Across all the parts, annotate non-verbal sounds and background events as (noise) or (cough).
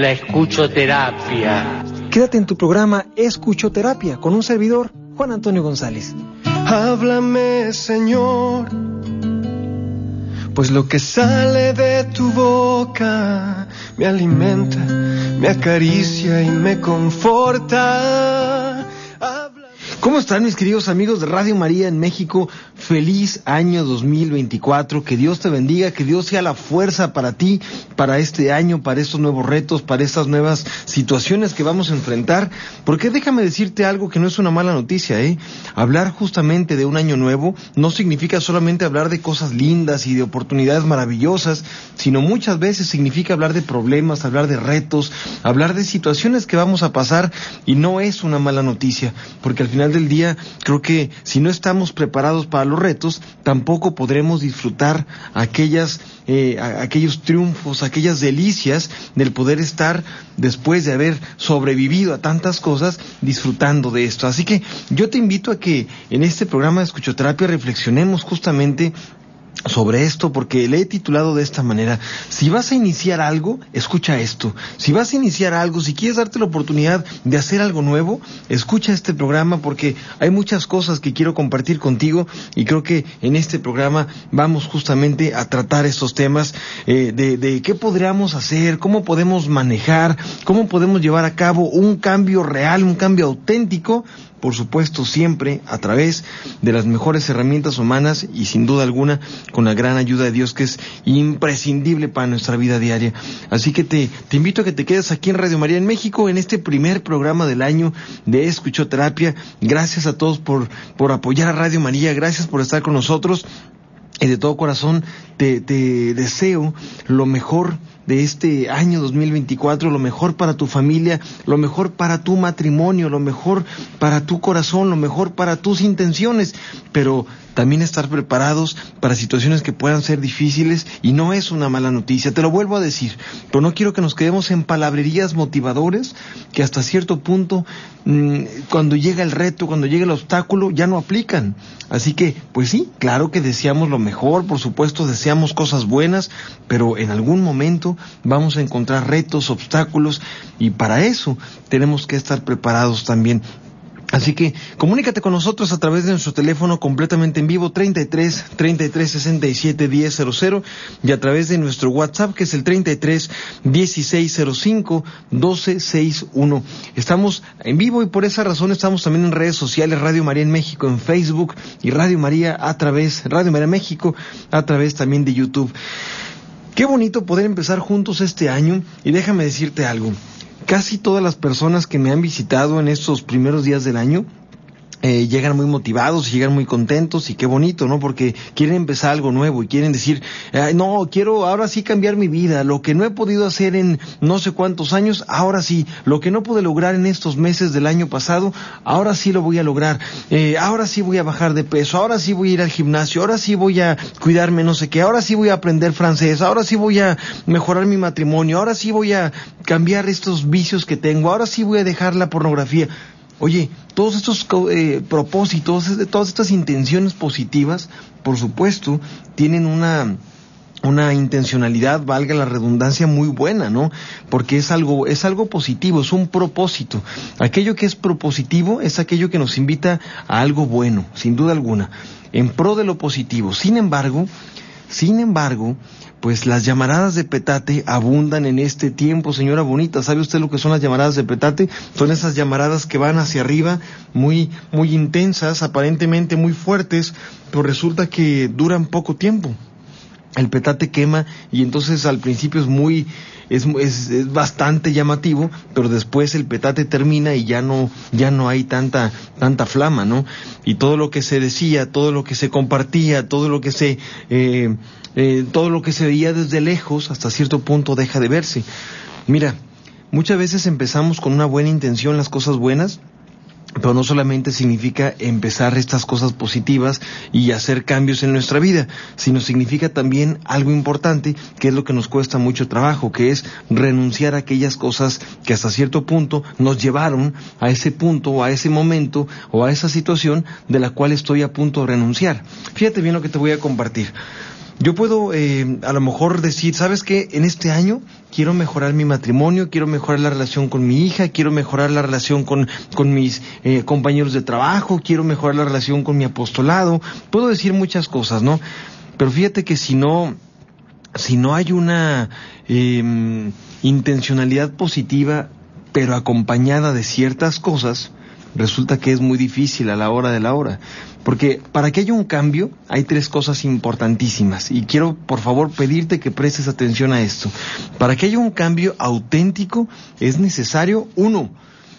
la escuchoterapia. Quédate en tu programa Escuchoterapia con un servidor, Juan Antonio González. Háblame, Señor, pues lo que sale de tu boca me alimenta, me acaricia y me conforta. ¿Cómo están mis queridos amigos de Radio María en México? Feliz año 2024. Que Dios te bendiga, que Dios sea la fuerza para ti, para este año, para estos nuevos retos, para estas nuevas situaciones que vamos a enfrentar. Porque déjame decirte algo que no es una mala noticia, ¿eh? Hablar justamente de un año nuevo no significa solamente hablar de cosas lindas y de oportunidades maravillosas, sino muchas veces significa hablar de problemas, hablar de retos, hablar de situaciones que vamos a pasar y no es una mala noticia, porque al final del día, creo que si no estamos preparados para los retos, tampoco podremos disfrutar aquellas, eh, aquellos triunfos, aquellas delicias del poder estar después de haber sobrevivido a tantas cosas, disfrutando de esto. Así que yo te invito a que en este programa de escuchoterapia reflexionemos justamente sobre esto porque le he titulado de esta manera. Si vas a iniciar algo, escucha esto. Si vas a iniciar algo, si quieres darte la oportunidad de hacer algo nuevo, escucha este programa porque hay muchas cosas que quiero compartir contigo y creo que en este programa vamos justamente a tratar estos temas eh, de, de qué podríamos hacer, cómo podemos manejar, cómo podemos llevar a cabo un cambio real, un cambio auténtico por supuesto siempre a través de las mejores herramientas humanas y sin duda alguna con la gran ayuda de Dios que es imprescindible para nuestra vida diaria. Así que te, invito a que te quedes aquí en Radio María en México en este primer programa del año de Escuchoterapia. Gracias a todos por, por apoyar a Radio María, gracias por estar con nosotros. Y de todo corazón te, te deseo lo mejor de este año 2024, lo mejor para tu familia, lo mejor para tu matrimonio, lo mejor para tu corazón, lo mejor para tus intenciones, pero también estar preparados para situaciones que puedan ser difíciles y no es una mala noticia, te lo vuelvo a decir, pero no quiero que nos quedemos en palabrerías motivadores que hasta cierto punto mmm, cuando llega el reto, cuando llega el obstáculo ya no aplican. Así que, pues sí, claro que deseamos lo mejor, por supuesto deseamos cosas buenas, pero en algún momento vamos a encontrar retos, obstáculos y para eso tenemos que estar preparados también Así que comunícate con nosotros a través de nuestro teléfono completamente en vivo 33 33 67 1000 y a través de nuestro WhatsApp que es el 33 1605 1261. Estamos en vivo y por esa razón estamos también en redes sociales Radio María en México en Facebook y Radio María a través Radio María México a través también de YouTube. Qué bonito poder empezar juntos este año y déjame decirte algo casi todas las personas que me han visitado en estos primeros días del año eh, llegan muy motivados llegan muy contentos y qué bonito, ¿no? Porque quieren empezar algo nuevo y quieren decir, no, quiero ahora sí cambiar mi vida, lo que no he podido hacer en no sé cuántos años, ahora sí, lo que no pude lograr en estos meses del año pasado, ahora sí lo voy a lograr, eh, ahora sí voy a bajar de peso, ahora sí voy a ir al gimnasio, ahora sí voy a cuidarme no sé qué, ahora sí voy a aprender francés, ahora sí voy a mejorar mi matrimonio, ahora sí voy a cambiar estos vicios que tengo, ahora sí voy a dejar la pornografía. Oye, todos estos eh, propósitos, todas estas intenciones positivas, por supuesto, tienen una una intencionalidad, valga la redundancia, muy buena, ¿no? Porque es algo, es algo positivo, es un propósito. Aquello que es propositivo es aquello que nos invita a algo bueno, sin duda alguna, en pro de lo positivo. Sin embargo, sin embargo, pues las llamaradas de petate abundan en este tiempo, señora bonita. ¿Sabe usted lo que son las llamaradas de petate? Son esas llamaradas que van hacia arriba, muy, muy intensas, aparentemente muy fuertes, pero resulta que duran poco tiempo. El petate quema y entonces al principio es muy, es, es, es, bastante llamativo, pero después el petate termina y ya no, ya no hay tanta, tanta flama, ¿no? Y todo lo que se decía, todo lo que se compartía, todo lo que se, eh, eh, todo lo que se veía desde lejos hasta cierto punto deja de verse. Mira, muchas veces empezamos con una buena intención las cosas buenas, pero no solamente significa empezar estas cosas positivas y hacer cambios en nuestra vida, sino significa también algo importante, que es lo que nos cuesta mucho trabajo, que es renunciar a aquellas cosas que hasta cierto punto nos llevaron a ese punto o a ese momento o a esa situación de la cual estoy a punto de renunciar. Fíjate bien lo que te voy a compartir. Yo puedo eh, a lo mejor decir, ¿sabes qué? En este año quiero mejorar mi matrimonio, quiero mejorar la relación con mi hija, quiero mejorar la relación con, con mis eh, compañeros de trabajo, quiero mejorar la relación con mi apostolado. Puedo decir muchas cosas, ¿no? Pero fíjate que si no, si no hay una eh, intencionalidad positiva, pero acompañada de ciertas cosas, resulta que es muy difícil a la hora de la hora. Porque para que haya un cambio hay tres cosas importantísimas y quiero por favor pedirte que prestes atención a esto. Para que haya un cambio auténtico es necesario, uno,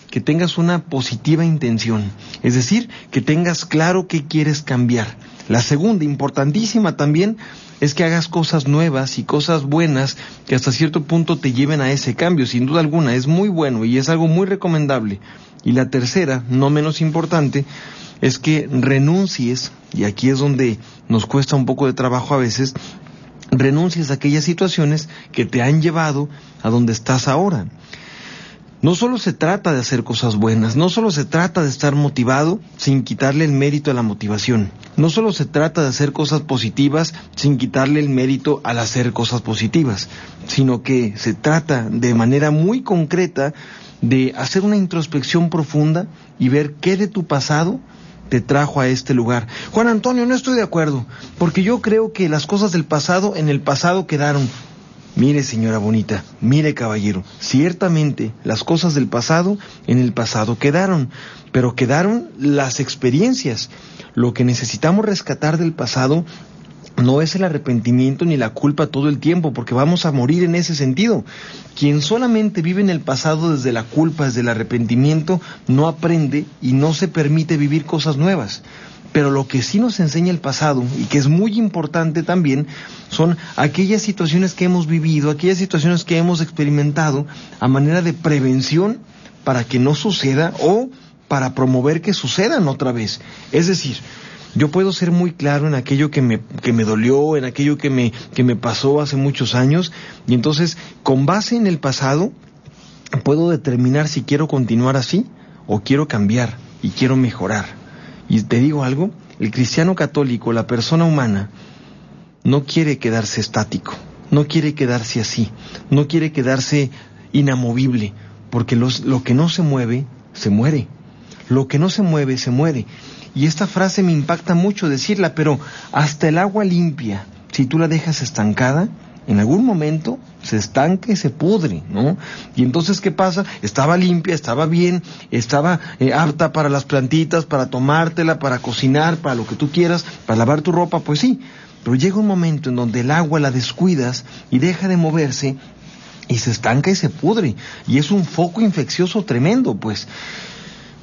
que tengas una positiva intención, es decir, que tengas claro qué quieres cambiar. La segunda, importantísima también, es que hagas cosas nuevas y cosas buenas que hasta cierto punto te lleven a ese cambio. Sin duda alguna, es muy bueno y es algo muy recomendable. Y la tercera, no menos importante, es que renuncies, y aquí es donde nos cuesta un poco de trabajo a veces, renuncies a aquellas situaciones que te han llevado a donde estás ahora. No solo se trata de hacer cosas buenas, no solo se trata de estar motivado sin quitarle el mérito a la motivación, no solo se trata de hacer cosas positivas sin quitarle el mérito al hacer cosas positivas, sino que se trata de manera muy concreta de hacer una introspección profunda y ver qué de tu pasado te trajo a este lugar. Juan Antonio, no estoy de acuerdo, porque yo creo que las cosas del pasado en el pasado quedaron. Mire, señora bonita, mire, caballero, ciertamente las cosas del pasado en el pasado quedaron, pero quedaron las experiencias. Lo que necesitamos rescatar del pasado no es el arrepentimiento ni la culpa todo el tiempo, porque vamos a morir en ese sentido. Quien solamente vive en el pasado desde la culpa, desde el arrepentimiento, no aprende y no se permite vivir cosas nuevas. Pero lo que sí nos enseña el pasado, y que es muy importante también, son aquellas situaciones que hemos vivido, aquellas situaciones que hemos experimentado a manera de prevención para que no suceda o para promover que sucedan otra vez. Es decir, yo puedo ser muy claro en aquello que me, que me dolió, en aquello que me, que me pasó hace muchos años, y entonces, con base en el pasado, puedo determinar si quiero continuar así o quiero cambiar y quiero mejorar. Y te digo algo, el cristiano católico, la persona humana, no quiere quedarse estático, no quiere quedarse así, no quiere quedarse inamovible, porque lo que no se mueve, se muere. Lo que no se mueve, se muere. Y esta frase me impacta mucho decirla, pero hasta el agua limpia, si tú la dejas estancada, en algún momento se estanca y se pudre, ¿no? Y entonces, ¿qué pasa? Estaba limpia, estaba bien, estaba eh, apta para las plantitas, para tomártela, para cocinar, para lo que tú quieras, para lavar tu ropa, pues sí. Pero llega un momento en donde el agua la descuidas y deja de moverse y se estanca y se pudre. Y es un foco infeccioso tremendo, pues.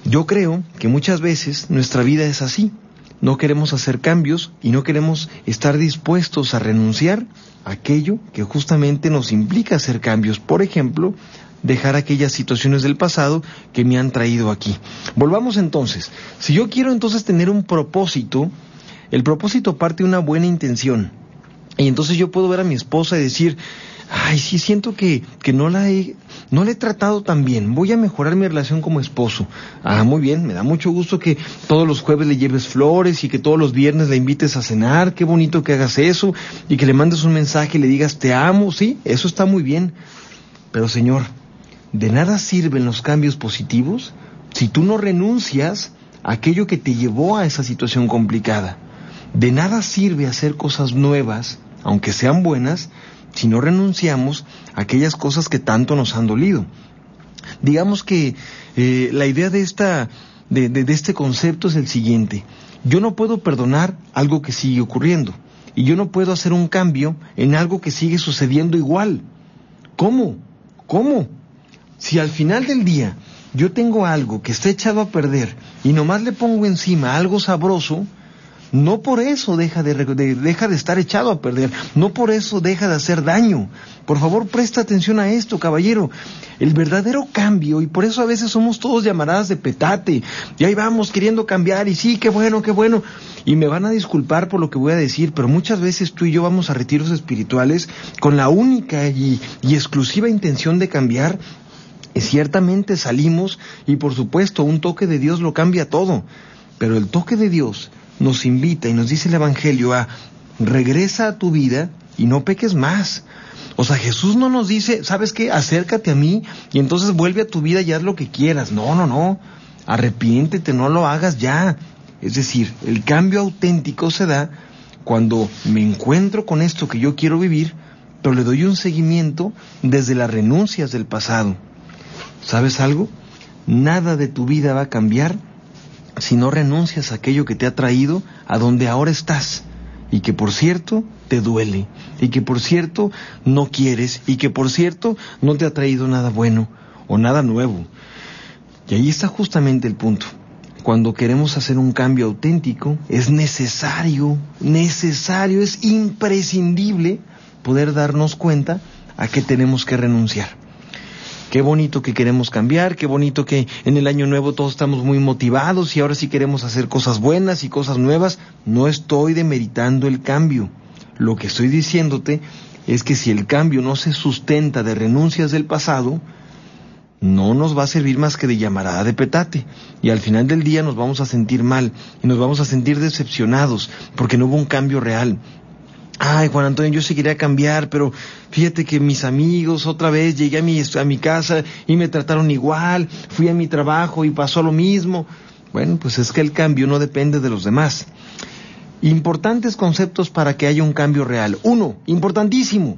Yo creo que muchas veces nuestra vida es así. No queremos hacer cambios y no queremos estar dispuestos a renunciar aquello que justamente nos implica hacer cambios. Por ejemplo, dejar aquellas situaciones del pasado que me han traído aquí. Volvamos entonces. Si yo quiero entonces tener un propósito, el propósito parte de una buena intención. Y entonces yo puedo ver a mi esposa y decir, ay, sí siento que, que no la he, no le he tratado tan bien, voy a mejorar mi relación como esposo. Ah, muy bien, me da mucho gusto que todos los jueves le lleves flores y que todos los viernes la invites a cenar, qué bonito que hagas eso y que le mandes un mensaje y le digas te amo, sí, eso está muy bien. Pero Señor, de nada sirven los cambios positivos si tú no renuncias a aquello que te llevó a esa situación complicada. De nada sirve hacer cosas nuevas, aunque sean buenas, si no renunciamos a aquellas cosas que tanto nos han dolido. Digamos que eh, la idea de, esta, de, de este concepto es el siguiente. Yo no puedo perdonar algo que sigue ocurriendo y yo no puedo hacer un cambio en algo que sigue sucediendo igual. ¿Cómo? ¿Cómo? Si al final del día yo tengo algo que está echado a perder y nomás le pongo encima algo sabroso, no por eso deja de, deja de estar echado a perder, no por eso deja de hacer daño. Por favor, presta atención a esto, caballero. El verdadero cambio, y por eso a veces somos todos llamaradas de petate, y ahí vamos queriendo cambiar, y sí, qué bueno, qué bueno. Y me van a disculpar por lo que voy a decir, pero muchas veces tú y yo vamos a retiros espirituales con la única y, y exclusiva intención de cambiar y ciertamente salimos y por supuesto un toque de Dios lo cambia todo, pero el toque de Dios nos invita y nos dice el Evangelio a regresa a tu vida y no peques más. O sea, Jesús no nos dice, ¿sabes qué? Acércate a mí y entonces vuelve a tu vida y haz lo que quieras. No, no, no. Arrepiéntete, no lo hagas ya. Es decir, el cambio auténtico se da cuando me encuentro con esto que yo quiero vivir, pero le doy un seguimiento desde las renuncias del pasado. ¿Sabes algo? Nada de tu vida va a cambiar si no renuncias a aquello que te ha traído a donde ahora estás y que por cierto te duele y que por cierto no quieres y que por cierto no te ha traído nada bueno o nada nuevo. Y ahí está justamente el punto. Cuando queremos hacer un cambio auténtico, es necesario, necesario, es imprescindible poder darnos cuenta a qué tenemos que renunciar. Qué bonito que queremos cambiar, qué bonito que en el año nuevo todos estamos muy motivados y ahora sí queremos hacer cosas buenas y cosas nuevas. No estoy demeritando el cambio. Lo que estoy diciéndote es que si el cambio no se sustenta de renuncias del pasado, no nos va a servir más que de llamarada de petate. Y al final del día nos vamos a sentir mal y nos vamos a sentir decepcionados porque no hubo un cambio real ay Juan Antonio, yo sí quería cambiar, pero fíjate que mis amigos otra vez llegué a mi, a mi casa y me trataron igual, fui a mi trabajo y pasó lo mismo. Bueno, pues es que el cambio no depende de los demás. Importantes conceptos para que haya un cambio real. Uno, importantísimo.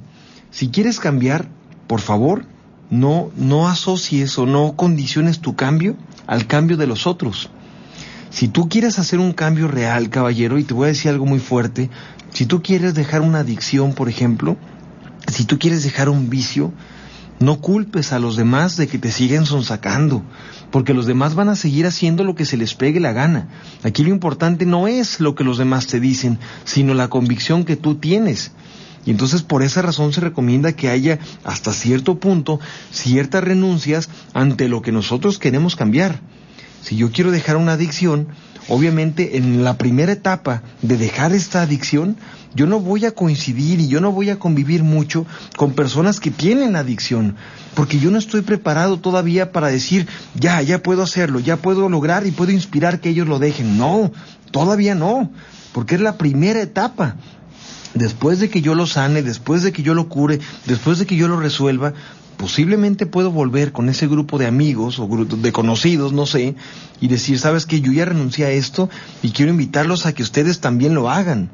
Si quieres cambiar, por favor, no, no asocies o no condiciones tu cambio al cambio de los otros. Si tú quieres hacer un cambio real, caballero, y te voy a decir algo muy fuerte, si tú quieres dejar una adicción, por ejemplo, si tú quieres dejar un vicio, no culpes a los demás de que te siguen sonsacando, porque los demás van a seguir haciendo lo que se les pegue la gana. Aquí lo importante no es lo que los demás te dicen, sino la convicción que tú tienes. Y entonces por esa razón se recomienda que haya hasta cierto punto ciertas renuncias ante lo que nosotros queremos cambiar. Si yo quiero dejar una adicción, obviamente en la primera etapa de dejar esta adicción, yo no voy a coincidir y yo no voy a convivir mucho con personas que tienen adicción, porque yo no estoy preparado todavía para decir, ya, ya puedo hacerlo, ya puedo lograr y puedo inspirar que ellos lo dejen. No, todavía no, porque es la primera etapa. Después de que yo lo sane, después de que yo lo cure, después de que yo lo resuelva, posiblemente puedo volver con ese grupo de amigos o de conocidos, no sé, y decir, sabes que yo ya renuncié a esto y quiero invitarlos a que ustedes también lo hagan.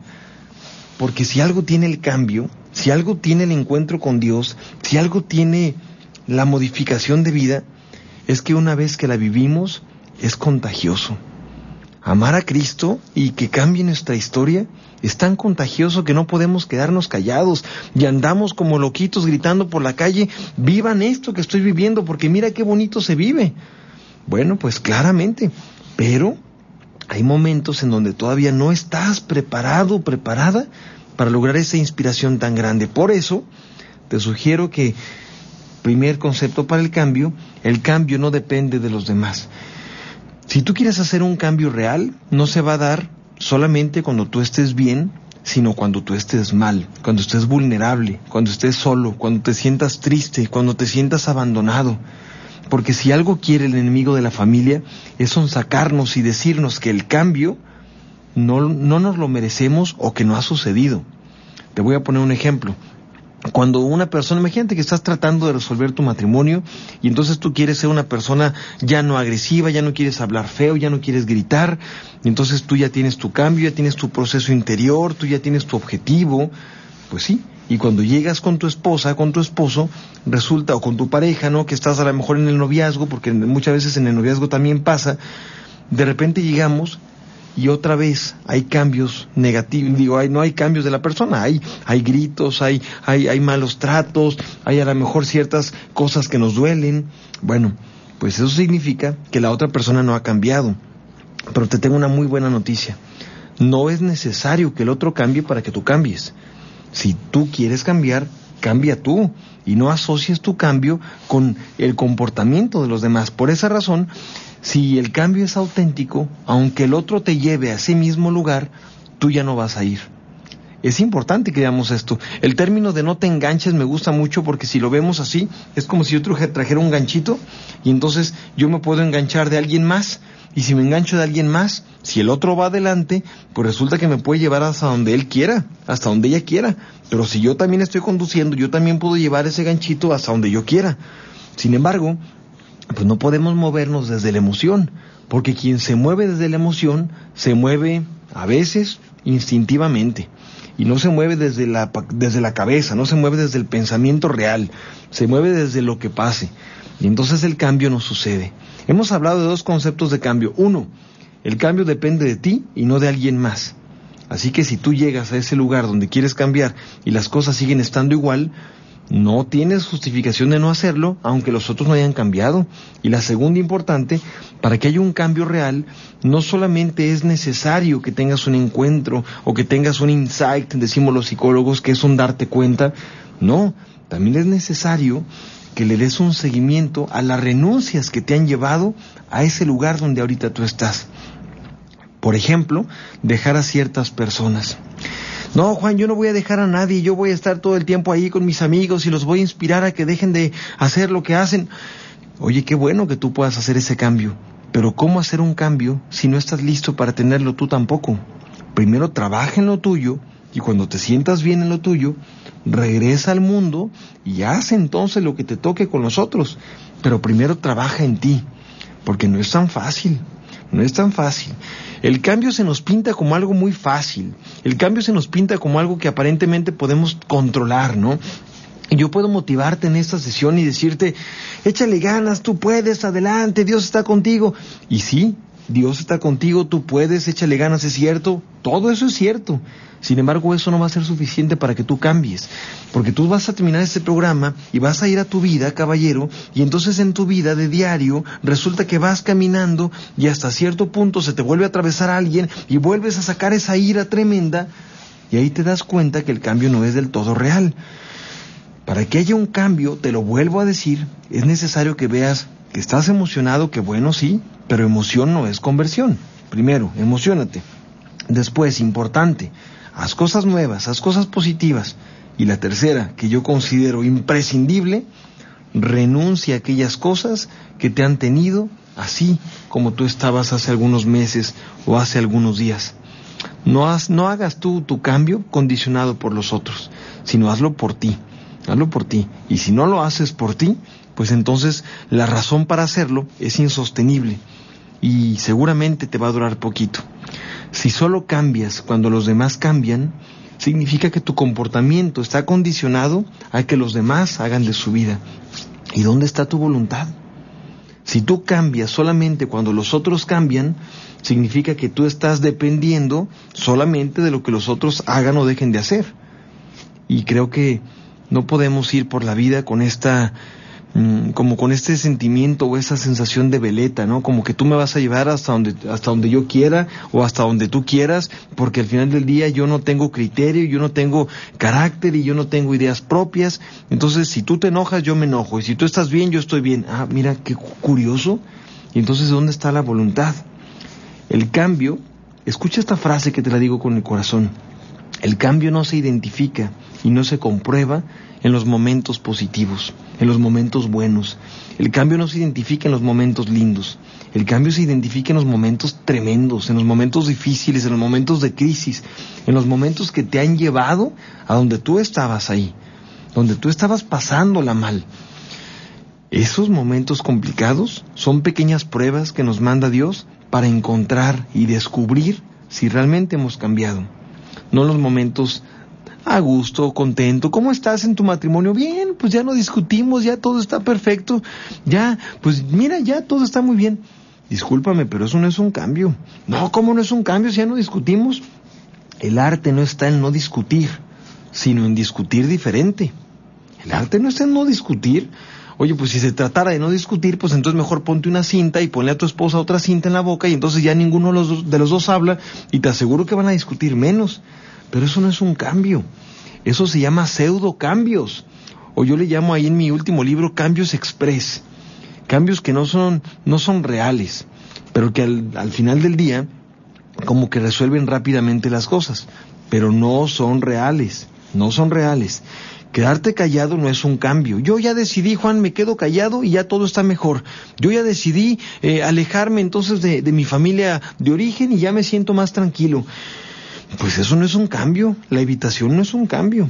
Porque si algo tiene el cambio, si algo tiene el encuentro con Dios, si algo tiene la modificación de vida, es que una vez que la vivimos, es contagioso. Amar a Cristo y que cambie nuestra historia es tan contagioso que no podemos quedarnos callados y andamos como loquitos gritando por la calle, vivan esto que estoy viviendo porque mira qué bonito se vive. Bueno, pues claramente, pero hay momentos en donde todavía no estás preparado, preparada para lograr esa inspiración tan grande. Por eso, te sugiero que, primer concepto para el cambio, el cambio no depende de los demás. Si tú quieres hacer un cambio real, no se va a dar solamente cuando tú estés bien, sino cuando tú estés mal, cuando estés vulnerable, cuando estés solo, cuando te sientas triste, cuando te sientas abandonado. Porque si algo quiere el enemigo de la familia es sonsacarnos y decirnos que el cambio no, no nos lo merecemos o que no ha sucedido. Te voy a poner un ejemplo cuando una persona, imagínate que estás tratando de resolver tu matrimonio y entonces tú quieres ser una persona ya no agresiva, ya no quieres hablar feo, ya no quieres gritar, y entonces tú ya tienes tu cambio, ya tienes tu proceso interior, tú ya tienes tu objetivo, pues sí, y cuando llegas con tu esposa, con tu esposo, resulta, o con tu pareja, ¿no? Que estás a lo mejor en el noviazgo, porque muchas veces en el noviazgo también pasa, de repente llegamos y otra vez hay cambios negativos, digo, hay, no hay cambios de la persona, hay, hay gritos, hay, hay, hay malos tratos, hay a lo mejor ciertas cosas que nos duelen. Bueno, pues eso significa que la otra persona no ha cambiado. Pero te tengo una muy buena noticia. No es necesario que el otro cambie para que tú cambies. Si tú quieres cambiar, cambia tú y no asocies tu cambio con el comportamiento de los demás. Por esa razón, si el cambio es auténtico, aunque el otro te lleve a ese mismo lugar, tú ya no vas a ir. Es importante que veamos esto. El término de no te enganches me gusta mucho porque si lo vemos así, es como si yo trajera un ganchito y entonces yo me puedo enganchar de alguien más. Y si me engancho de alguien más, si el otro va adelante, pues resulta que me puede llevar hasta donde él quiera, hasta donde ella quiera. Pero si yo también estoy conduciendo, yo también puedo llevar ese ganchito hasta donde yo quiera. Sin embargo, pues no podemos movernos desde la emoción, porque quien se mueve desde la emoción se mueve a veces instintivamente y no se mueve desde la, desde la cabeza, no se mueve desde el pensamiento real, se mueve desde lo que pase. Y entonces el cambio no sucede. Hemos hablado de dos conceptos de cambio. Uno, el cambio depende de ti y no de alguien más. Así que si tú llegas a ese lugar donde quieres cambiar y las cosas siguen estando igual, no tienes justificación de no hacerlo, aunque los otros no hayan cambiado. Y la segunda importante, para que haya un cambio real, no solamente es necesario que tengas un encuentro o que tengas un insight, decimos los psicólogos, que es un darte cuenta. No, también es necesario que le des un seguimiento a las renuncias que te han llevado a ese lugar donde ahorita tú estás. Por ejemplo, dejar a ciertas personas. No, Juan, yo no voy a dejar a nadie, yo voy a estar todo el tiempo ahí con mis amigos y los voy a inspirar a que dejen de hacer lo que hacen. Oye, qué bueno que tú puedas hacer ese cambio, pero ¿cómo hacer un cambio si no estás listo para tenerlo tú tampoco? Primero trabaja en lo tuyo y cuando te sientas bien en lo tuyo, regresa al mundo y haz entonces lo que te toque con los otros. Pero primero trabaja en ti, porque no es tan fácil, no es tan fácil. El cambio se nos pinta como algo muy fácil. El cambio se nos pinta como algo que aparentemente podemos controlar, ¿no? Yo puedo motivarte en esta sesión y decirte, échale ganas, tú puedes, adelante, Dios está contigo. Y sí, Dios está contigo, tú puedes, échale ganas, es cierto, todo eso es cierto. Sin embargo, eso no va a ser suficiente para que tú cambies, porque tú vas a terminar este programa y vas a ir a tu vida, caballero, y entonces en tu vida de diario resulta que vas caminando y hasta cierto punto se te vuelve a atravesar alguien y vuelves a sacar esa ira tremenda y ahí te das cuenta que el cambio no es del todo real. Para que haya un cambio, te lo vuelvo a decir, es necesario que veas que estás emocionado, que bueno, sí, pero emoción no es conversión. Primero, emocionate. Después, importante, haz cosas nuevas, haz cosas positivas. Y la tercera, que yo considero imprescindible, renuncia a aquellas cosas que te han tenido así como tú estabas hace algunos meses o hace algunos días. No, no hagas tú tu cambio condicionado por los otros, sino hazlo por ti, hazlo por ti. Y si no lo haces por ti, pues entonces la razón para hacerlo es insostenible y seguramente te va a durar poquito. Si solo cambias cuando los demás cambian, significa que tu comportamiento está condicionado a que los demás hagan de su vida. ¿Y dónde está tu voluntad? Si tú cambias solamente cuando los otros cambian, significa que tú estás dependiendo solamente de lo que los otros hagan o dejen de hacer. Y creo que no podemos ir por la vida con esta Mm, como con este sentimiento o esa sensación de veleta, ¿no? Como que tú me vas a llevar hasta donde, hasta donde yo quiera o hasta donde tú quieras, porque al final del día yo no tengo criterio, yo no tengo carácter y yo no tengo ideas propias. Entonces, si tú te enojas, yo me enojo. Y si tú estás bien, yo estoy bien. Ah, mira, qué curioso. Y entonces, ¿dónde está la voluntad? El cambio, escucha esta frase que te la digo con el corazón. El cambio no se identifica y no se comprueba en los momentos positivos, en los momentos buenos. El cambio no se identifica en los momentos lindos. El cambio se identifica en los momentos tremendos, en los momentos difíciles, en los momentos de crisis, en los momentos que te han llevado a donde tú estabas ahí, donde tú estabas pasándola mal. Esos momentos complicados son pequeñas pruebas que nos manda Dios para encontrar y descubrir si realmente hemos cambiado. No los momentos a gusto, contento. ¿Cómo estás en tu matrimonio? Bien, pues ya no discutimos, ya todo está perfecto. Ya, pues mira, ya todo está muy bien. Discúlpame, pero eso no es un cambio. No, ¿cómo no es un cambio si ya no discutimos? El arte no está en no discutir, sino en discutir diferente. El arte no está en no discutir. Oye, pues si se tratara de no discutir, pues entonces mejor ponte una cinta y ponle a tu esposa otra cinta en la boca y entonces ya ninguno de los dos, habla y te aseguro que van a discutir menos. Pero eso no es un cambio. Eso se llama pseudo cambios. O yo le llamo ahí en mi último libro cambios express. Cambios que no son, no son reales, pero que al, al final del día como que resuelven rápidamente las cosas, pero no son reales, no son reales. Quedarte callado no es un cambio. Yo ya decidí, Juan, me quedo callado y ya todo está mejor. Yo ya decidí eh, alejarme entonces de, de mi familia de origen y ya me siento más tranquilo. Pues eso no es un cambio, la evitación no es un cambio.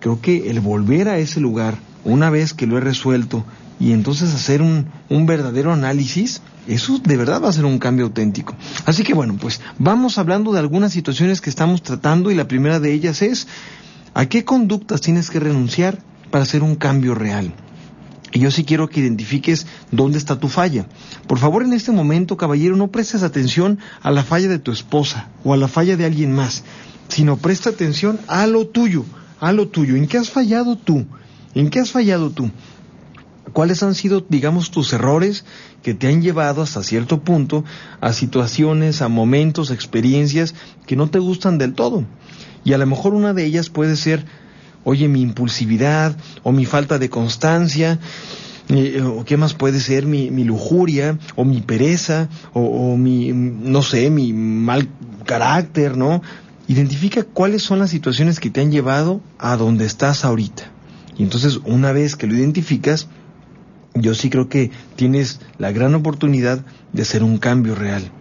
Creo que el volver a ese lugar, una vez que lo he resuelto, y entonces hacer un, un, verdadero análisis, eso de verdad va a ser un cambio auténtico. Así que bueno, pues vamos hablando de algunas situaciones que estamos tratando y la primera de ellas es, ¿a qué conductas tienes que renunciar para hacer un cambio real? Y yo sí quiero que identifiques dónde está tu falla. Por favor, en este momento, caballero, no prestes atención a la falla de tu esposa o a la falla de alguien más, sino presta atención a lo tuyo, a lo tuyo. ¿En qué has fallado tú? ¿En qué has fallado tú? ¿Cuáles han sido, digamos, tus errores que te han llevado hasta cierto punto a situaciones, a momentos, a experiencias que no te gustan del todo? Y a lo mejor una de ellas puede ser oye, mi impulsividad o mi falta de constancia, eh, o qué más puede ser mi, lujuria o mi pereza o, mi, no sé, mi mal carácter, ¿no? Identifica cuáles son las situaciones que te han llevado a donde estás ahorita. Y entonces, una vez que lo identificas, yo sí creo que tienes la gran oportunidad de hacer un cambio real.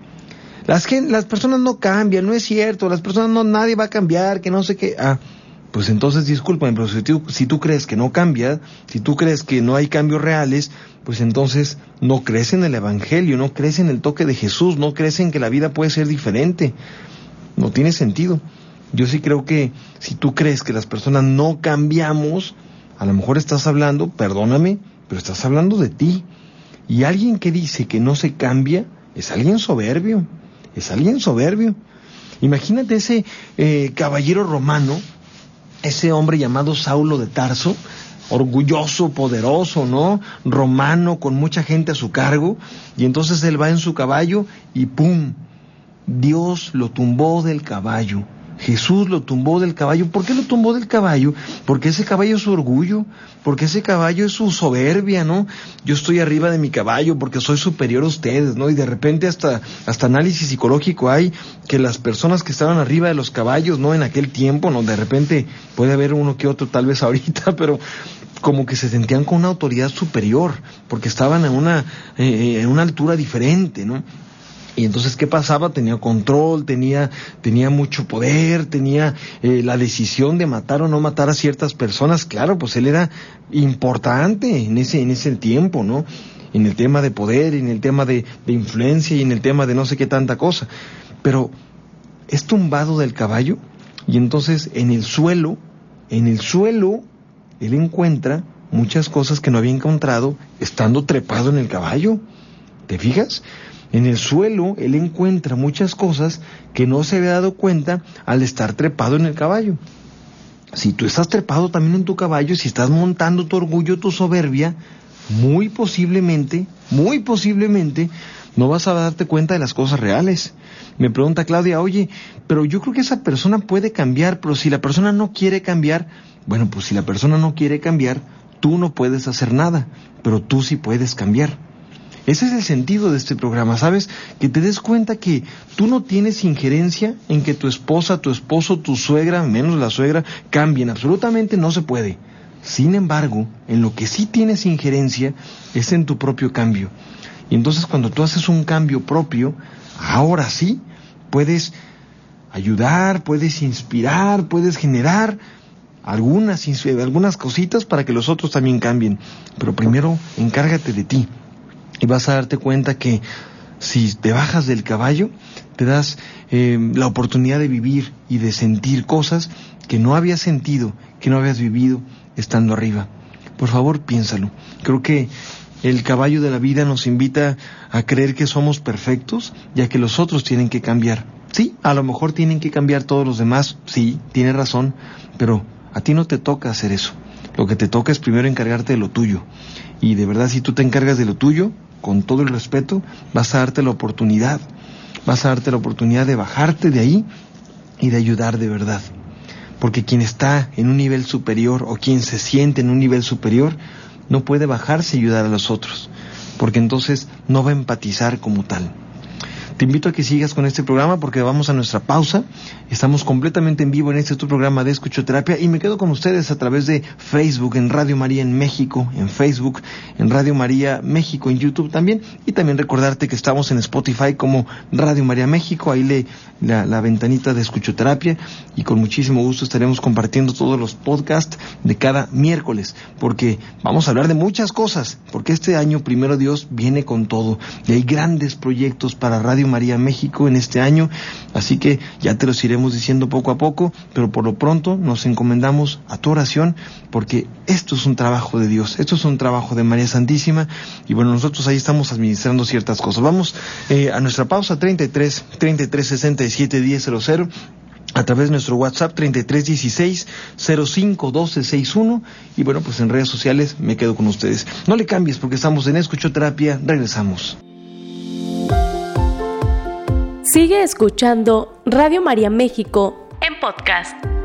Las, las personas no cambian, no es cierto, las personas no, nadie va a cambiar, que no sé qué. Ah, pues entonces discúlpame, pero si tú, si tú crees que no cambia, si tú crees que no hay cambios reales, pues entonces no crees en el Evangelio, no crees en el toque de Jesús, no crees en que la vida puede ser diferente. No tiene sentido. Yo sí creo que si tú crees que las personas no cambiamos, a lo mejor estás hablando, perdóname, pero estás hablando de ti. Y alguien que dice que no se cambia es alguien soberbio, es alguien soberbio. Imagínate ese eh, caballero romano ese hombre llamado Saulo de Tarso, orgulloso, poderoso, ¿no? Romano, con mucha gente a su cargo, y entonces él va en su caballo y ¡pum! Dios lo tumbó del caballo. Jesús lo tumbó del caballo. ¿Por qué lo tumbó del caballo? Porque ese caballo es su orgullo, porque ese caballo es su soberbia, ¿no? Yo estoy arriba de mi caballo porque soy superior a ustedes, ¿no? Y de repente hasta, hasta análisis psicológico hay que las personas que estaban arriba de los caballos, ¿no? En aquel tiempo, ¿no? De repente puede haber uno que otro tal vez (laughs) ahorita, pero como que se sentían con una autoridad superior, porque estaban en una, eh, en una altura diferente, ¿no? Y entonces, ¿qué pasaba? Tenía control, tenía, tenía mucho poder, tenía eh, la decisión de matar o no matar a ciertas personas. Claro, pues él era importante en ese, en ese tiempo, ¿no? En el tema de poder, en el tema de, de influencia y en el tema de no sé qué tanta cosa. Pero es tumbado del caballo y entonces en el suelo, en el suelo, él encuentra muchas cosas que no había encontrado estando trepado en el caballo. ¿Te fijas? En el suelo él encuentra muchas cosas que no se había dado cuenta al estar trepado en el caballo. Si tú estás trepado también en tu caballo, si estás montando tu orgullo, tu soberbia, muy posiblemente, muy posiblemente, no vas a darte cuenta de las cosas reales. Me pregunta Claudia, oye, pero yo creo que esa persona puede cambiar, pero si la persona no quiere cambiar, bueno, pues si la persona no quiere cambiar, tú no puedes hacer nada, pero tú sí puedes cambiar. Ese es el sentido de este programa, ¿sabes? Que te des cuenta que tú no tienes injerencia en que tu esposa, tu esposo, tu suegra, menos la suegra, cambien. Absolutamente no se puede. Sin embargo, en lo que sí tienes injerencia es en tu propio cambio. Y entonces cuando tú haces un cambio propio, ahora sí, puedes ayudar, puedes inspirar, puedes generar algunas, algunas cositas para que los otros también cambien. Pero primero, encárgate de ti y vas a darte cuenta que si te bajas del caballo, te das eh, la oportunidad de vivir y de sentir cosas que no habías sentido, que no habías vivido estando arriba. Por favor, piénsalo. Creo que el caballo de la vida nos invita a creer que somos perfectos, ya que los otros tienen que cambiar. Sí, a lo mejor tienen que cambiar todos los demás, sí, tiene razón, pero a ti no te toca hacer eso. Lo que te toca es primero encargarte de lo tuyo. Y de verdad, si tú te encargas de lo tuyo, con todo el respeto, vas a darte la oportunidad, vas a darte la oportunidad de bajarte de ahí y de ayudar de verdad. Porque quien está en un nivel superior o quien se siente en un nivel superior, no puede bajarse y ayudar a los otros, porque entonces no va a empatizar como tal. Te invito a que sigas con este programa porque vamos a nuestra pausa. Estamos completamente en vivo en este tu programa de escuchoterapia y me quedo con ustedes a través de Facebook, en Radio María en México, en Facebook, en Radio María México, en YouTube también. Y también recordarte que estamos en Spotify como Radio María México, ahí le la, la ventanita de escuchoterapia y con muchísimo gusto estaremos compartiendo todos los podcasts de cada miércoles porque vamos a hablar de muchas cosas, porque este año primero Dios viene con todo y hay grandes proyectos para Radio María México en este año, así que ya te los iremos diciendo poco a poco, pero por lo pronto nos encomendamos a tu oración porque esto es un trabajo de Dios, esto es un trabajo de María Santísima y bueno, nosotros ahí estamos administrando ciertas cosas. Vamos eh, a nuestra pausa 33 33 67 10 00 a través de nuestro WhatsApp 3316 051261 y bueno, pues en redes sociales me quedo con ustedes. No le cambies porque estamos en Escuchoterapia, regresamos. Sigue escuchando Radio María México en podcast.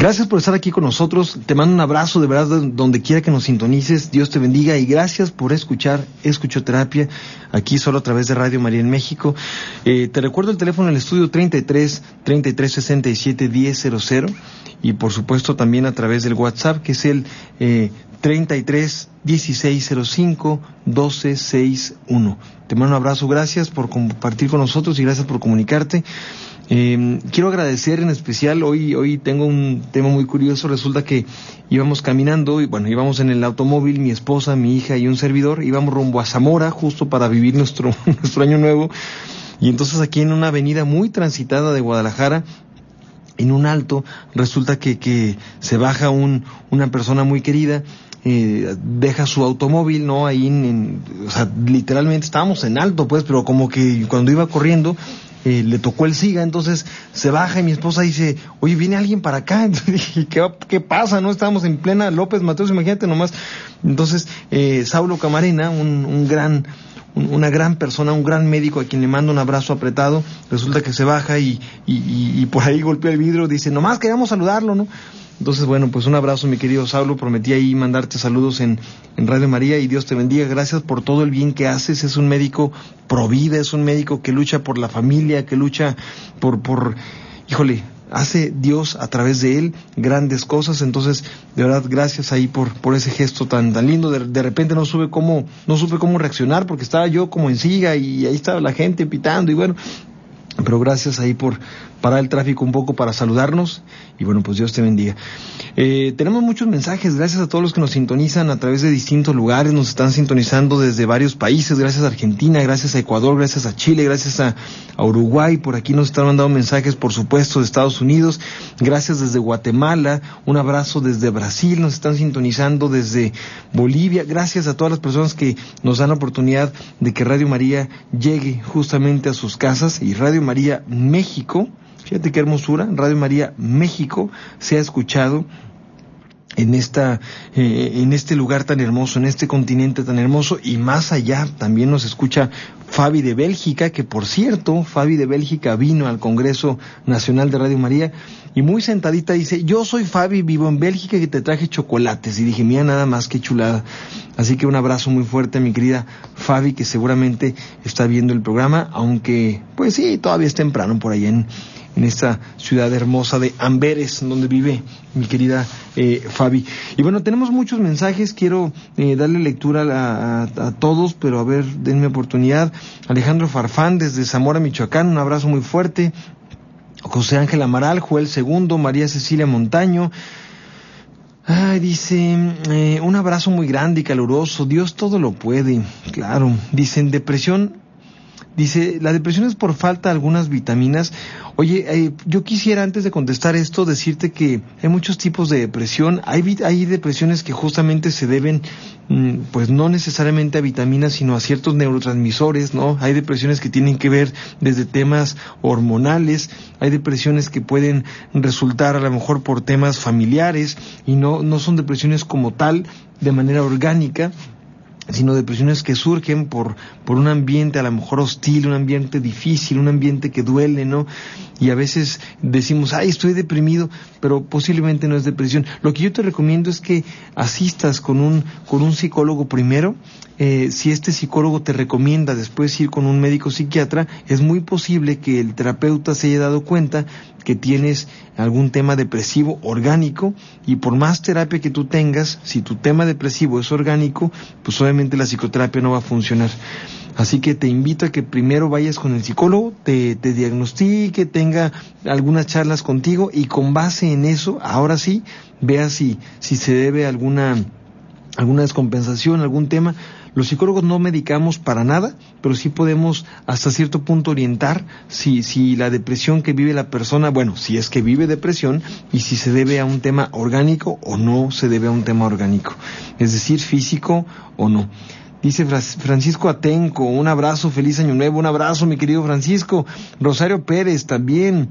Gracias por estar aquí con nosotros. Te mando un abrazo de verdad donde quiera que nos sintonices. Dios te bendiga y gracias por escuchar Escuchoterapia aquí solo a través de Radio María en México. Eh, te recuerdo el teléfono en el estudio 33 33 67 1000 y por supuesto también a través del WhatsApp que es el eh, 33 1605 1261. Te mando un abrazo, gracias por compartir con nosotros y gracias por comunicarte. Eh, quiero agradecer en especial, hoy, hoy tengo un tema muy curioso, resulta que íbamos caminando y bueno, íbamos en el automóvil, mi esposa, mi hija y un servidor, íbamos rumbo a Zamora justo para vivir nuestro, (laughs) nuestro año nuevo y entonces aquí en una avenida muy transitada de Guadalajara, en un alto, resulta que, que se baja un, una persona muy querida, eh, deja su automóvil, ¿no? Ahí en, en, o sea, literalmente estábamos en alto, pues, pero como que cuando iba corriendo, eh, le tocó el siga, entonces se baja y mi esposa dice, oye, viene alguien para acá, (laughs) dije, ¿qué, ¿qué, pasa? No estábamos en plena López Mateos, imagínate nomás. Entonces, eh, Saulo Camarena, un, un gran, un, una gran persona, un gran médico a quien le mando un abrazo apretado, resulta que se baja y, y, y, y por ahí golpea el vidrio, dice, nomás queríamos saludarlo, ¿no? Entonces, bueno, pues un abrazo, mi querido Saulo. Prometí ahí mandarte saludos en, en, Radio María y Dios te bendiga. Gracias por todo el bien que haces. Es un médico pro vida, es un médico que lucha por la familia, que lucha por, por, híjole, hace Dios a través de él grandes cosas. Entonces, de verdad, gracias ahí por, por ese gesto tan, tan lindo. De, de repente no supe cómo, no supe cómo reaccionar porque estaba yo como en siga y ahí estaba la gente pitando y bueno, pero gracias ahí por parar el tráfico un poco para saludarnos y bueno, pues Dios te bendiga. Eh, tenemos muchos mensajes, gracias a todos los que nos sintonizan a través de distintos lugares, nos están sintonizando desde varios países, gracias a Argentina, gracias a Ecuador, gracias a Chile, gracias a, a Uruguay, por aquí nos están mandando mensajes, por supuesto, de Estados Unidos, gracias desde Guatemala, un abrazo desde Brasil, nos están sintonizando desde Bolivia, gracias a todas las personas que nos dan la oportunidad de que Radio María llegue justamente a sus casas y Radio María México, Fíjate qué hermosura, Radio María México se ha escuchado en esta eh, en este lugar tan hermoso, en este continente tan hermoso y más allá también nos escucha Fabi de Bélgica, que por cierto, Fabi de Bélgica vino al Congreso Nacional de Radio María y muy sentadita dice, yo soy Fabi, vivo en Bélgica y te traje chocolates. Y dije, mira nada más que chulada. Así que un abrazo muy fuerte a mi querida Fabi, que seguramente está viendo el programa, aunque pues sí, todavía es temprano por ahí en, en esta ciudad hermosa de Amberes, donde vive mi querida eh, Fabi. Y bueno, tenemos muchos mensajes, quiero eh, darle lectura a, a, todos, pero a ver, denme oportunidad. Alejandro Farfán desde Zamora, Michoacán, un abrazo muy fuerte. José Ángel Amaral, Joel Segundo, María Cecilia Montaño. Ay, dice, eh, un abrazo muy grande y caluroso, Dios todo lo puede, claro. Dicen, depresión Dice, la depresión es por falta de algunas vitaminas. Oye, eh, yo quisiera antes de contestar esto decirte que hay muchos tipos de depresión. Hay, hay depresiones que justamente se deben, mm, pues no necesariamente a vitaminas, sino a ciertos neurotransmisores, ¿no? Hay depresiones que tienen que ver desde temas hormonales, hay depresiones que pueden resultar a lo mejor por temas familiares y no, no son depresiones como tal de manera orgánica, sino depresiones que surgen por, por un ambiente a lo mejor hostil, un ambiente difícil, un ambiente que duele, ¿no? Y a veces decimos, ay, estoy deprimido, pero posiblemente no es depresión. Lo que yo te recomiendo es que asistas con un, con un psicólogo primero. Eh, si este psicólogo te recomienda después ir con un médico psiquiatra, es muy posible que el terapeuta se haya dado cuenta que tienes algún tema depresivo orgánico y por más terapia que tú tengas, si tu tema depresivo es orgánico, pues obviamente la psicoterapia no va a funcionar. Así que te invito a que primero vayas con el psicólogo, te, te diagnostique, tenga algunas charlas contigo y con base en eso, ahora sí, vea si, si se debe alguna, alguna descompensación, algún tema, los psicólogos no medicamos para nada, pero sí podemos hasta cierto punto orientar si, si la depresión que vive la persona, bueno, si es que vive depresión y si se debe a un tema orgánico o no se debe a un tema orgánico, es decir, físico o no. Dice Francisco Atenco, un abrazo, feliz año nuevo, un abrazo mi querido Francisco. Rosario Pérez también,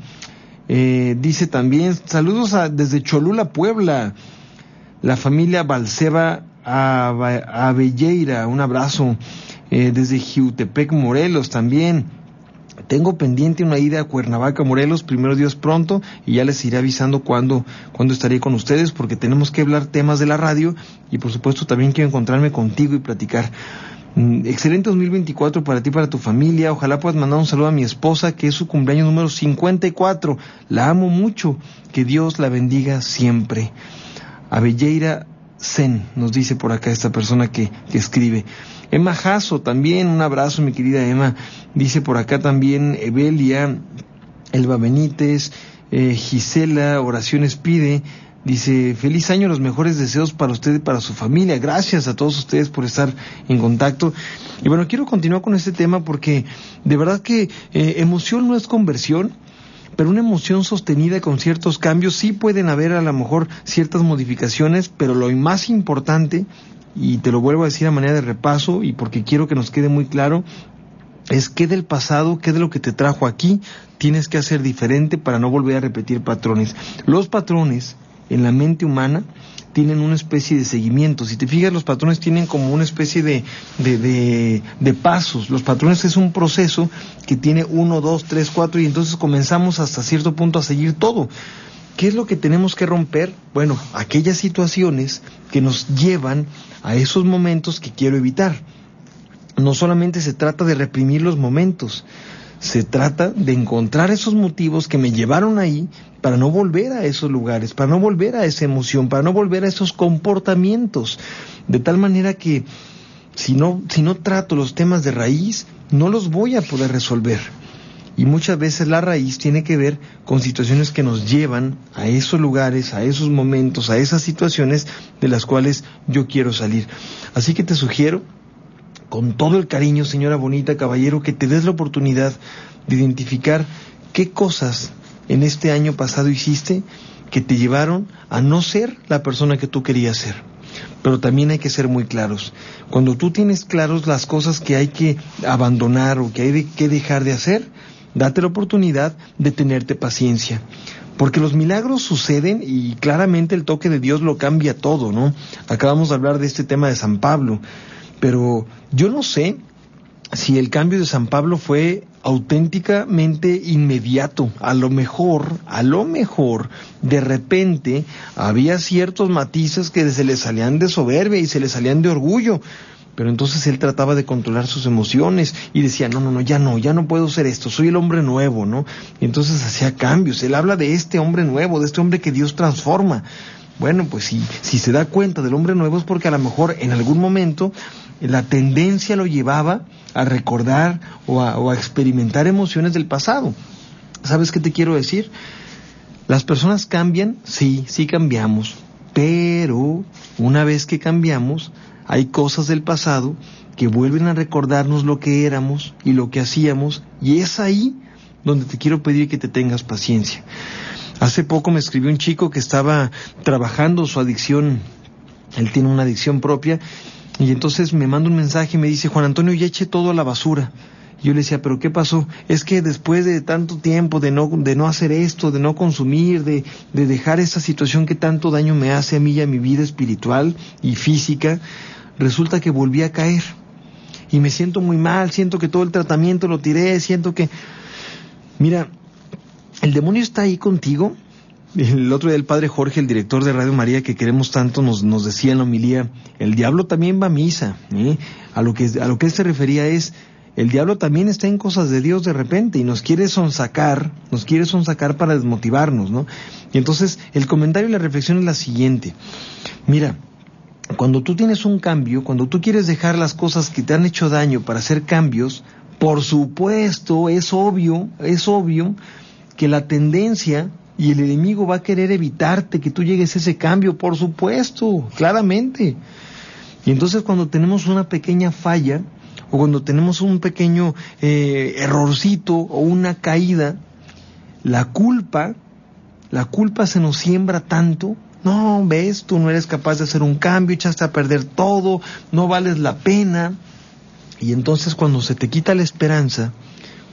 eh, dice también, saludos desde Cholula, Puebla, la familia Balseba a, Belleira, un abrazo eh, desde Jiutepec, Morelos también. Tengo pendiente una ida a Cuernavaca, Morelos, primero Dios pronto, y ya les iré avisando cuándo, cuándo estaré con ustedes, porque tenemos que hablar temas de la radio y por supuesto también quiero encontrarme contigo y platicar. Mm, excelente 2024 para ti, para tu familia. Ojalá puedas mandar un saludo a mi esposa, que es su cumpleaños número 54. La amo mucho. Que Dios la bendiga siempre. A Belleira Zen, nos dice por acá esta persona que, escribe. Emma Jasso, también un abrazo, mi querida Emma. Dice por acá también Evelia, Elba Benítez, eh, Gisela, oraciones pide. Dice, feliz año, los mejores deseos para usted y para su familia. Gracias a todos ustedes por estar en contacto. Y bueno, quiero continuar con este tema porque de verdad que eh, emoción no es conversión pero una emoción sostenida con ciertos cambios sí pueden haber a lo mejor ciertas modificaciones, pero lo más importante, y te lo vuelvo a decir a manera de repaso y porque quiero que nos quede muy claro, es qué del pasado, qué de lo que te trajo aquí, tienes que hacer diferente para no volver a repetir patrones. Los patrones en la mente humana tienen una especie de seguimiento. Si te fijas, los patrones tienen como una especie de, de, de, pasos. Los patrones es un proceso que tiene uno, dos, tres, cuatro y entonces comenzamos hasta cierto punto a seguir todo. ¿Qué es lo que tenemos que romper? Bueno, aquellas situaciones que nos llevan a esos momentos que quiero evitar. No solamente se trata de reprimir los momentos, se trata de encontrar esos motivos que me llevaron ahí para no volver a esos lugares, para no volver a esa emoción, para no volver a esos comportamientos. De tal manera que si no, si no trato los temas de raíz, no los voy a poder resolver. Y muchas veces la raíz tiene que ver con situaciones que nos llevan a esos lugares, a esos momentos, a esas situaciones de las cuales yo quiero salir. Así que te sugiero con todo el cariño, señora bonita, caballero, que te des la oportunidad de identificar qué cosas en este año pasado hiciste que te llevaron a no ser la persona que tú querías ser. Pero también hay que ser muy claros. Cuando tú tienes claros las cosas que hay que abandonar o que hay que dejar de hacer, date la oportunidad de tenerte paciencia. Porque los milagros suceden y claramente el toque de Dios lo cambia todo, ¿no? Acabamos de hablar de este tema de San Pablo. Pero yo no sé si el cambio de San Pablo fue auténticamente inmediato. A lo mejor, a lo mejor, de repente había ciertos matices que se le salían de soberbia y se le salían de orgullo. Pero entonces él trataba de controlar sus emociones y decía, no, no, no, ya no, ya no puedo ser esto, soy el hombre nuevo, ¿no? Y entonces hacía cambios. Él habla de este hombre nuevo, de este hombre que Dios transforma. Bueno, pues si, si se da cuenta del hombre nuevo es porque a lo mejor en algún momento la tendencia lo llevaba a recordar o a, experimentar emociones del pasado. ¿Sabes qué te quiero decir? Las personas cambian, sí, sí cambiamos, Pero una vez que cambiamos, hay cosas del pasado que vuelven a recordarnos lo que éramos y lo que hacíamos, y es ahí donde te quiero pedir que te tengas paciencia. Hace poco me escribió un chico que estaba trabajando su adicción, él tiene una adicción propia, y entonces me manda un mensaje y me dice, Juan Antonio, ya eché todo a la basura. Yo le decía, pero ¿qué pasó? Es que después de tanto tiempo de no, de no hacer esto, de no consumir, de, de dejar esta situación que tanto daño me hace a mí y a mi vida espiritual y física, resulta que volví a caer. Y me siento muy mal, siento que todo el tratamiento lo tiré, siento que... Mira, el demonio está ahí contigo. El otro día el padre Jorge, el director de Radio María que queremos tanto, nos, nos decía en la homilía, el diablo también va a misa. ¿eh? A, lo que, a lo que él se refería es, el diablo también está en cosas de Dios de repente y nos quiere sonsacar, nos quiere sonsacar para desmotivarnos, ¿no? Y entonces el comentario y la reflexión es la siguiente. Mira, cuando tú tienes un cambio, cuando tú quieres dejar las cosas que te han hecho daño para hacer cambios, por supuesto, es obvio, es obvio que la tendencia y el enemigo va a querer evitarte que tú llegues a ese cambio, por supuesto, claramente. Y entonces cuando tenemos una pequeña falla, o cuando tenemos un pequeño eh, errorcito o una caída, la culpa, la culpa se nos siembra tanto. No, ves, tú no eres capaz de hacer un cambio, echaste a perder todo, no vales la pena. Y entonces cuando se te quita la esperanza,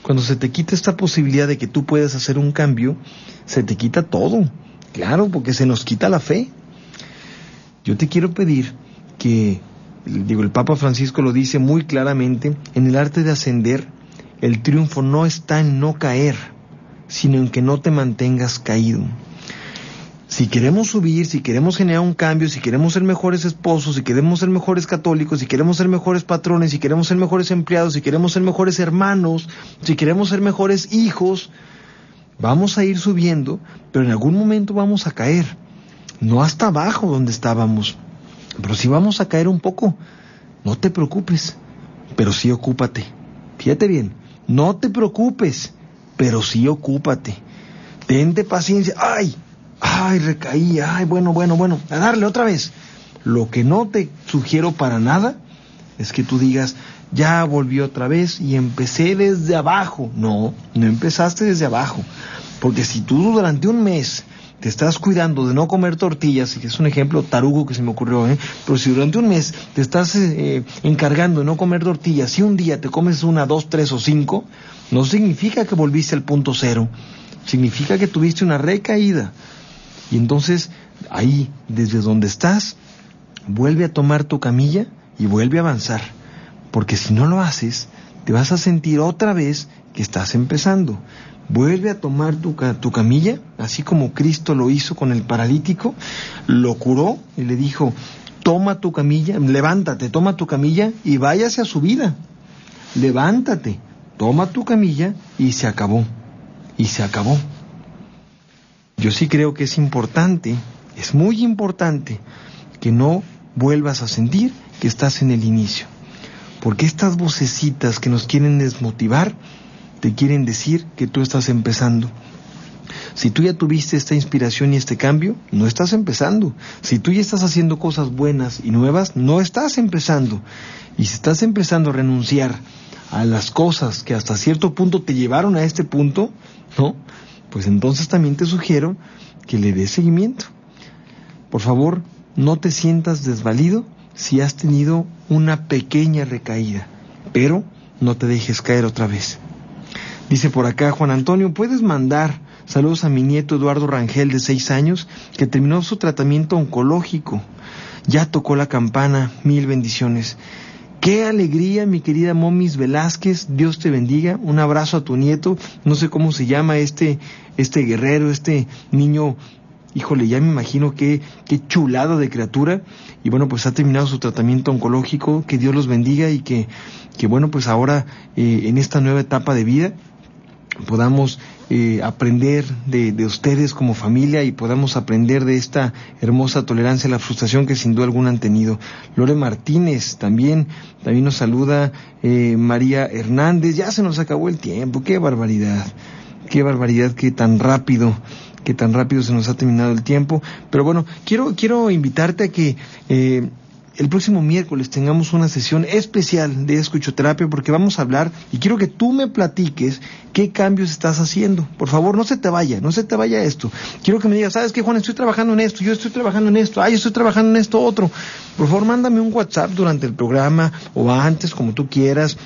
cuando se te quita esta posibilidad de que tú puedas hacer un cambio, se te quita todo. Claro, porque se nos quita la fe. Yo te quiero pedir que digo, el Papa Francisco lo dice muy claramente, en el arte de ascender, el triunfo no está en no caer, sino en que no te mantengas caído. Si queremos subir, si queremos generar un cambio, si queremos ser mejores esposos, si queremos ser mejores católicos, si queremos ser mejores patrones, si queremos ser mejores empleados, si queremos ser mejores hermanos, si queremos ser mejores hijos, vamos a ir subiendo, pero en algún momento vamos a caer. No hasta abajo donde estábamos, pero si vamos a caer un poco, no te preocupes, pero sí ocúpate. Fíjate bien, no te preocupes, pero sí ocúpate. Tente paciencia. ¡Ay! ¡Ay, recaí! ¡Ay, bueno, bueno, bueno! A darle otra vez. Lo que no te sugiero para nada es que tú digas, ya volví otra vez y empecé desde abajo. No, no empezaste desde abajo. Porque si tú durante un mes te estás cuidando de no comer tortillas, que es un ejemplo tarugo que se me ocurrió, ¿eh? pero si durante un mes te estás eh, encargando de no comer tortillas y un día te comes una, dos, tres o cinco, no significa que volviste al punto cero, significa que tuviste una recaída. Y entonces ahí, desde donde estás, vuelve a tomar tu camilla y vuelve a avanzar, porque si no lo haces, te vas a sentir otra vez que estás empezando vuelve a tomar tu, camilla, así como Cristo lo hizo con el paralítico, lo curó y le dijo, toma tu camilla, levántate, toma tu camilla y váyase a su vida. Levántate, toma tu camilla y se acabó. Y se acabó. Yo sí creo que es importante, es muy importante que no vuelvas a sentir que estás en el inicio. Porque estas vocecitas que nos quieren desmotivar, te quieren decir que tú estás empezando. Si tú ya tuviste esta inspiración y este cambio, no estás empezando. Si tú ya estás haciendo cosas buenas y nuevas, no estás empezando. Y si estás empezando a renunciar a las cosas que hasta cierto punto te llevaron a este punto, ¿no? Pues entonces también te sugiero que le des seguimiento. Por favor, no te sientas desvalido si has tenido una pequeña recaída, pero no te dejes caer otra vez. Dice por acá Juan Antonio, ¿puedes mandar saludos a mi nieto Eduardo Rangel de seis años que terminó su tratamiento oncológico? Ya tocó la campana, mil bendiciones. Qué alegría, mi querida Momis Velázquez, Dios te bendiga. Un abrazo a tu nieto, no sé cómo se llama este, este guerrero, este niño híjole, ya me imagino qué, qué chulada de criatura. Y bueno, pues ha terminado su tratamiento oncológico, que Dios los bendiga y que, que bueno, pues ahora eh, en esta nueva etapa de vida podamos eh, aprender de, de, ustedes como familia y podamos aprender de esta hermosa tolerancia a la frustración que sin duda alguna han tenido. Lore Martínez también, también nos saluda eh, María Hernández, ya se nos acabó el tiempo, qué barbaridad, qué barbaridad que tan rápido que tan rápido se nos ha terminado el tiempo. Pero bueno, quiero, quiero invitarte a que eh, el próximo miércoles tengamos una sesión especial de escuchoterapia porque vamos a hablar y quiero que tú me platiques qué cambios estás haciendo. Por favor, no se te vaya, no se te vaya esto. Quiero que me digas, ¿sabes qué, Juan? Estoy trabajando en esto, yo estoy trabajando en esto, ay, yo estoy trabajando en esto otro. Por favor, mándame un WhatsApp durante el programa o antes, como tú quieras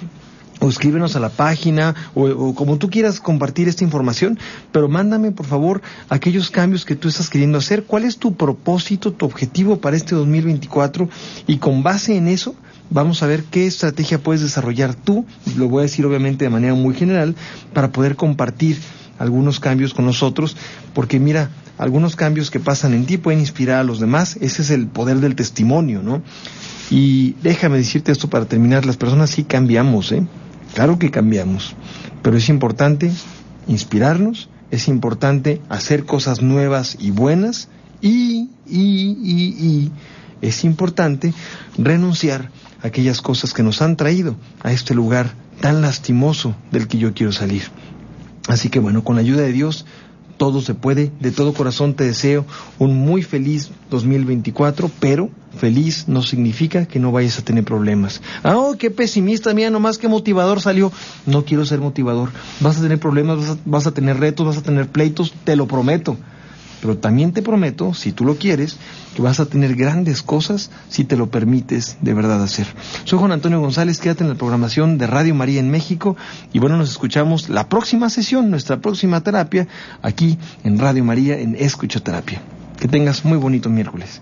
o escríbenos a la página o, como tú quieras compartir esta información, pero mándame por favor aquellos cambios que tú estás queriendo hacer, cuál es tu propósito, tu objetivo para este 2024 y con base en eso vamos a ver qué estrategia puedes desarrollar tú, lo voy a decir obviamente de manera muy general, para poder compartir algunos cambios con nosotros, porque mira, algunos cambios que pasan en ti pueden inspirar a los demás, ese es el poder del testimonio, ¿no? Y déjame decirte esto para terminar, las personas sí cambiamos, ¿eh? Claro que cambiamos, pero es importante inspirarnos, es importante hacer cosas nuevas y buenas y, y, y, y es importante renunciar a aquellas cosas que nos han traído a este lugar tan lastimoso del que yo quiero salir. Así que bueno, con la ayuda de Dios todo se puede. De todo corazón te deseo un muy feliz 2024, pero feliz no significa que no vayas a tener problemas. Ah, oh, qué pesimista, mía, nomás que motivador salió. No quiero ser motivador. Vas a tener problemas, vas a, tener retos, vas a tener pleitos, te lo prometo. Pero también te prometo, si tú lo quieres, que vas a tener grandes cosas si te lo permites de verdad hacer. Soy Juan Antonio González, quédate en la programación de Radio María en México y bueno, nos escuchamos la próxima sesión, nuestra próxima terapia, aquí en Radio María en Escuchoterapia. Que tengas muy bonito miércoles.